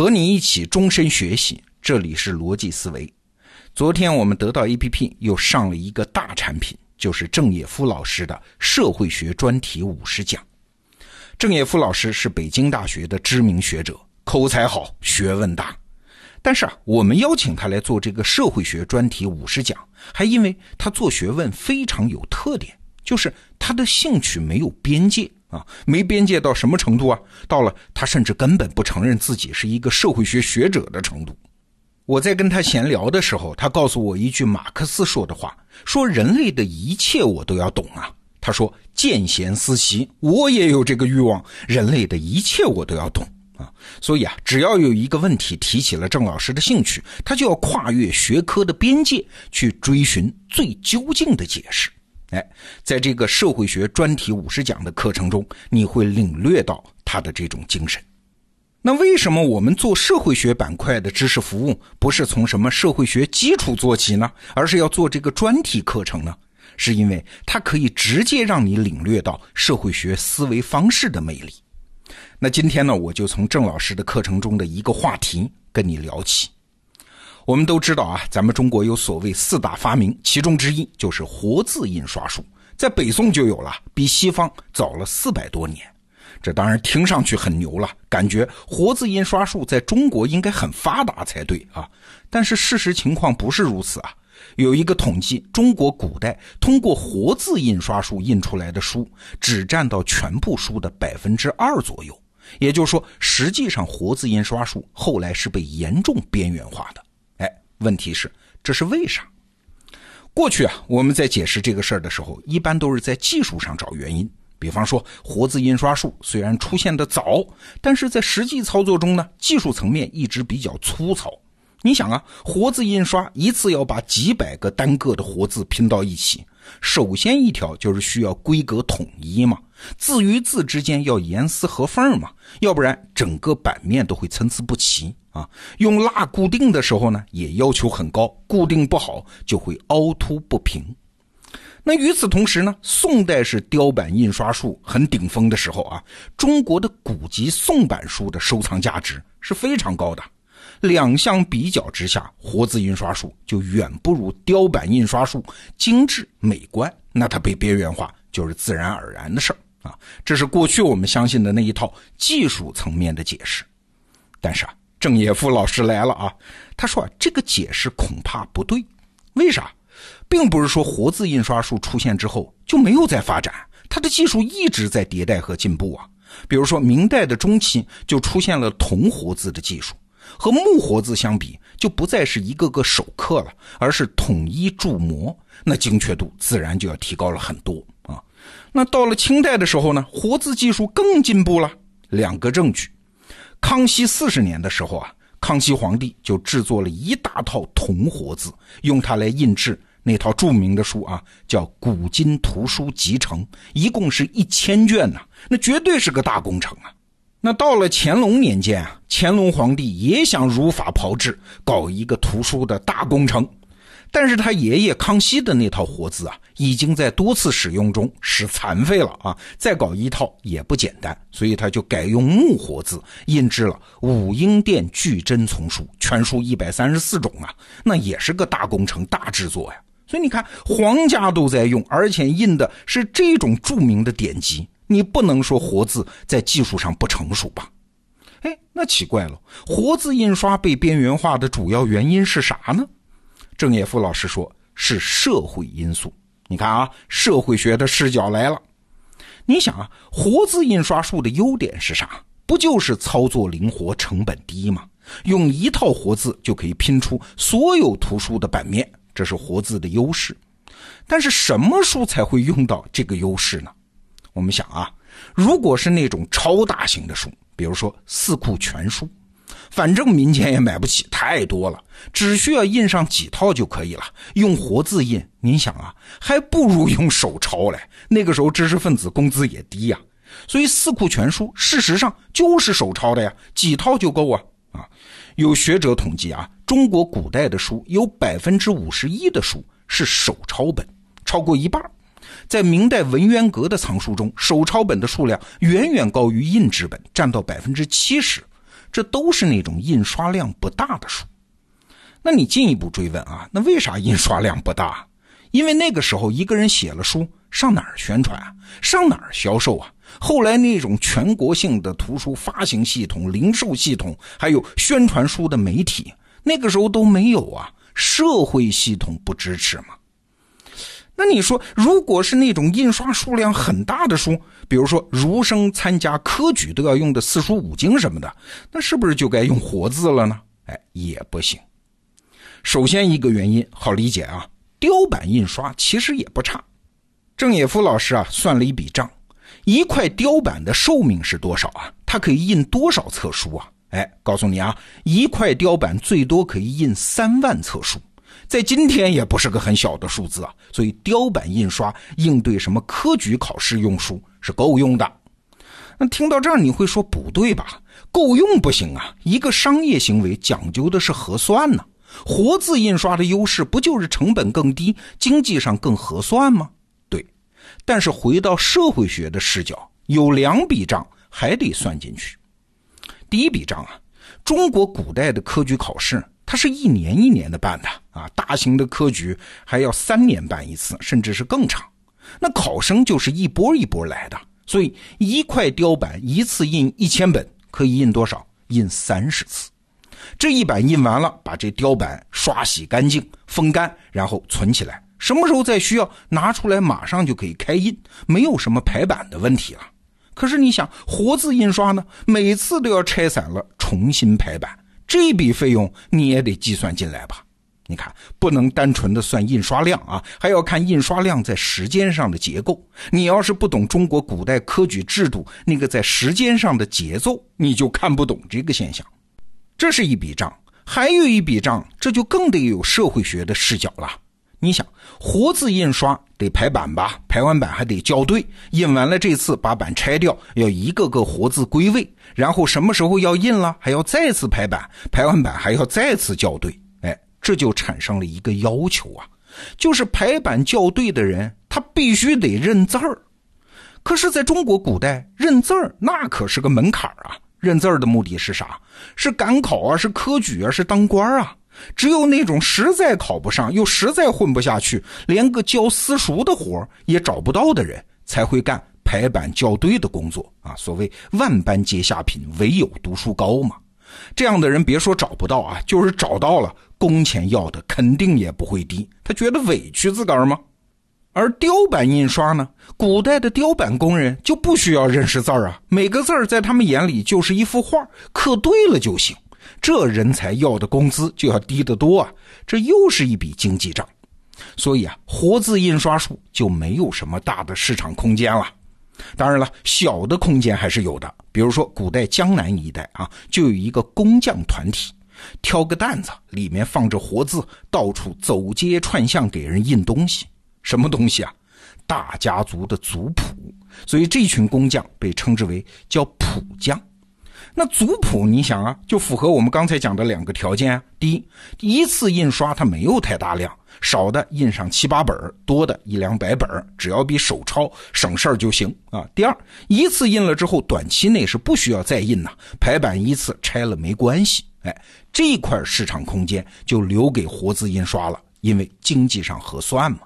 和你一起终身学习，这里是逻辑思维。昨天我们得到 APP 又上了一个大产品，就是郑也夫老师的社会学专题五十讲。郑也夫老师是北京大学的知名学者，口才好，学问大。但是啊，我们邀请他来做这个社会学专题五十讲，还因为他做学问非常有特点，就是他的兴趣没有边界。啊，没边界到什么程度啊？到了他甚至根本不承认自己是一个社会学学者的程度。我在跟他闲聊的时候，他告诉我一句马克思说的话：说人类的一切我都要懂啊。他说见贤思齐，我也有这个欲望，人类的一切我都要懂啊。所以啊，只要有一个问题提起了郑老师的兴趣，他就要跨越学科的边界去追寻最究竟的解释。哎，在这个社会学专题五十讲的课程中，你会领略到他的这种精神。那为什么我们做社会学板块的知识服务，不是从什么社会学基础做起呢？而是要做这个专题课程呢？是因为它可以直接让你领略到社会学思维方式的魅力。那今天呢，我就从郑老师的课程中的一个话题跟你聊起。我们都知道啊，咱们中国有所谓四大发明，其中之一就是活字印刷术，在北宋就有了，比西方早了四百多年。这当然听上去很牛了，感觉活字印刷术在中国应该很发达才对啊。但是事实情况不是如此啊。有一个统计，中国古代通过活字印刷术印出来的书，只占到全部书的百分之二左右。也就是说，实际上活字印刷术后来是被严重边缘化的。哎问题是，这是为啥？过去啊，我们在解释这个事儿的时候，一般都是在技术上找原因。比方说，活字印刷术虽然出现的早，但是在实际操作中呢，技术层面一直比较粗糙。你想啊，活字印刷一次要把几百个单个的活字拼到一起，首先一条就是需要规格统一嘛，字与字之间要严丝合缝嘛，要不然整个版面都会参差不齐。啊，用蜡固定的时候呢，也要求很高，固定不好就会凹凸不平。那与此同时呢，宋代是雕版印刷术很顶峰的时候啊，中国的古籍宋版书的收藏价值是非常高的。两相比较之下，活字印刷术就远不如雕版印刷术精致美观，那它被边缘化就是自然而然的事儿啊。这是过去我们相信的那一套技术层面的解释，但是啊。郑也夫老师来了啊！他说啊，这个解释恐怕不对。为啥？并不是说活字印刷术出现之后就没有再发展，它的技术一直在迭代和进步啊。比如说明代的中期就出现了铜活字的技术，和木活字相比，就不再是一个个手刻了，而是统一铸模，那精确度自然就要提高了很多。那到了清代的时候呢，活字技术更进步了。两个证据。康熙四十年的时候啊，康熙皇帝就制作了一大套铜活字，用它来印制那套著名的书啊，叫《古今图书集成》，一共是一千卷呢，那绝对是个大工程啊。那到了乾隆年间啊，乾隆皇帝也想如法炮制，搞一个图书的大工程。但是他爷爷康熙的那套活字啊，已经在多次使用中使残废了啊，再搞一套也不简单，所以他就改用木活字印制了《武英殿巨珍丛书》，全书一百三十四种啊，那也是个大工程、大制作呀。所以你看，皇家都在用，而且印的是这种著名的典籍，你不能说活字在技术上不成熟吧？哎，那奇怪了，活字印刷被边缘化的主要原因是啥呢？郑也夫老师说：“是社会因素。你看啊，社会学的视角来了。你想啊，活字印刷术的优点是啥？不就是操作灵活、成本低吗？用一套活字就可以拼出所有图书的版面，这是活字的优势。但是什么书才会用到这个优势呢？我们想啊，如果是那种超大型的书，比如说四库全书。”反正民间也买不起，太多了，只需要印上几套就可以了。用活字印，您想啊，还不如用手抄嘞。那个时候知识分子工资也低呀，所以四库全书事实上就是手抄的呀，几套就够啊啊！有学者统计啊，中国古代的书有百分之五十一的书是手抄本，超过一半。在明代文渊阁的藏书中，手抄本的数量远远高于印制本，占到百分之七十。这都是那种印刷量不大的书。那你进一步追问啊，那为啥印刷量不大？因为那个时候一个人写了书，上哪儿宣传啊？上哪儿销售啊？后来那种全国性的图书发行系统、零售系统，还有宣传书的媒体，那个时候都没有啊。社会系统不支持吗？那你说，如果是那种印刷数量很大的书，比如说儒生参加科举都要用的四书五经什么的，那是不是就该用活字了呢？哎，也不行。首先一个原因好理解啊，雕版印刷其实也不差。郑也夫老师啊算了一笔账，一块雕版的寿命是多少啊？它可以印多少册书啊？哎，告诉你啊，一块雕版最多可以印三万册书，在今天也不是个很小的数字啊。所以雕版印刷应对什么科举考试用书是够用的。那听到这儿你会说不对吧？够用不行啊，一个商业行为讲究的是核算呢。活字印刷的优势不就是成本更低，经济上更合算吗？对。但是回到社会学的视角，有两笔账还得算进去。第一笔账啊，中国古代的科举考试，它是一年一年的办的啊，大型的科举还要三年办一次，甚至是更长。那考生就是一波一波来的，所以一块雕版一次印一千本，可以印多少？印三十次。这一版印完了，把这雕版刷洗干净、风干，然后存起来，什么时候再需要拿出来，马上就可以开印，没有什么排版的问题了。可是你想，活字印刷呢，每次都要拆散了重新排版，这笔费用你也得计算进来吧？你看，不能单纯的算印刷量啊，还要看印刷量在时间上的结构。你要是不懂中国古代科举制度那个在时间上的节奏，你就看不懂这个现象。这是一笔账，还有一笔账，这就更得有社会学的视角了。你想，活字印刷得排版吧？排完版还得校对，印完了这次把版拆掉，要一个个活字归位，然后什么时候要印了，还要再次排版，排完版还要再次校对。哎，这就产生了一个要求啊，就是排版校对的人他必须得认字儿。可是，在中国古代，认字儿那可是个门槛啊！认字儿的目的是啥？是赶考啊？是科举啊？是当官啊？只有那种实在考不上，又实在混不下去，连个教私塾的活也找不到的人，才会干排版校对的工作啊！所谓万般皆下品，唯有读书高嘛。这样的人别说找不到啊，就是找到了，工钱要的肯定也不会低。他觉得委屈自个儿吗？而雕版印刷呢，古代的雕版工人就不需要认识字儿啊，每个字儿在他们眼里就是一幅画，刻对了就行。这人才要的工资就要低得多啊！这又是一笔经济账，所以啊，活字印刷术就没有什么大的市场空间了。当然了，小的空间还是有的。比如说，古代江南一带啊，就有一个工匠团体，挑个担子，里面放着活字，到处走街串巷给人印东西。什么东西啊？大家族的族谱。所以这群工匠被称之为叫谱匠。那族谱，你想啊，就符合我们刚才讲的两个条件啊。第一，一次印刷它没有太大量，少的印上七八本，多的一两百本，只要比手抄省事儿就行啊。第二，一次印了之后，短期内是不需要再印呐，排版一次拆了没关系。哎，这块市场空间就留给活字印刷了，因为经济上合算嘛。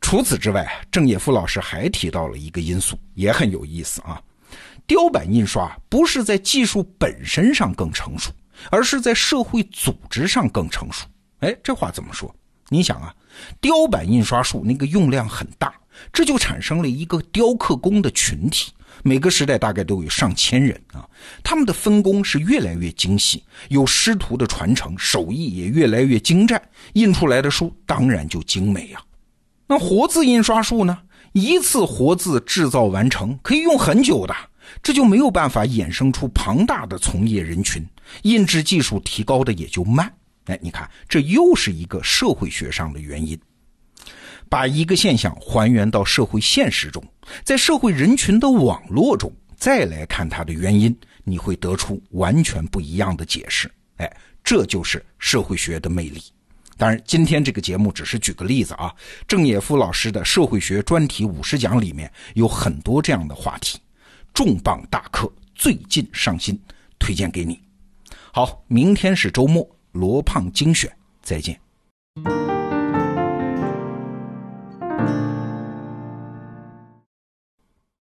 除此之外，郑也夫老师还提到了一个因素，也很有意思啊。雕版印刷不是在技术本身上更成熟，而是在社会组织上更成熟。哎，这话怎么说？你想啊，雕版印刷术那个用量很大，这就产生了一个雕刻工的群体，每个时代大概都有上千人啊。他们的分工是越来越精细，有师徒的传承，手艺也越来越精湛，印出来的书当然就精美呀。那活字印刷术呢？一次活字制造完成可以用很久的。这就没有办法衍生出庞大的从业人群，印制技术提高的也就慢。哎，你看，这又是一个社会学上的原因。把一个现象还原到社会现实中，在社会人群的网络中再来看它的原因，你会得出完全不一样的解释。哎，这就是社会学的魅力。当然，今天这个节目只是举个例子啊。郑也夫老师的社会学专题五十讲里面有很多这样的话题。重磅大课最近上新，推荐给你。好，明天是周末，罗胖精选，再见。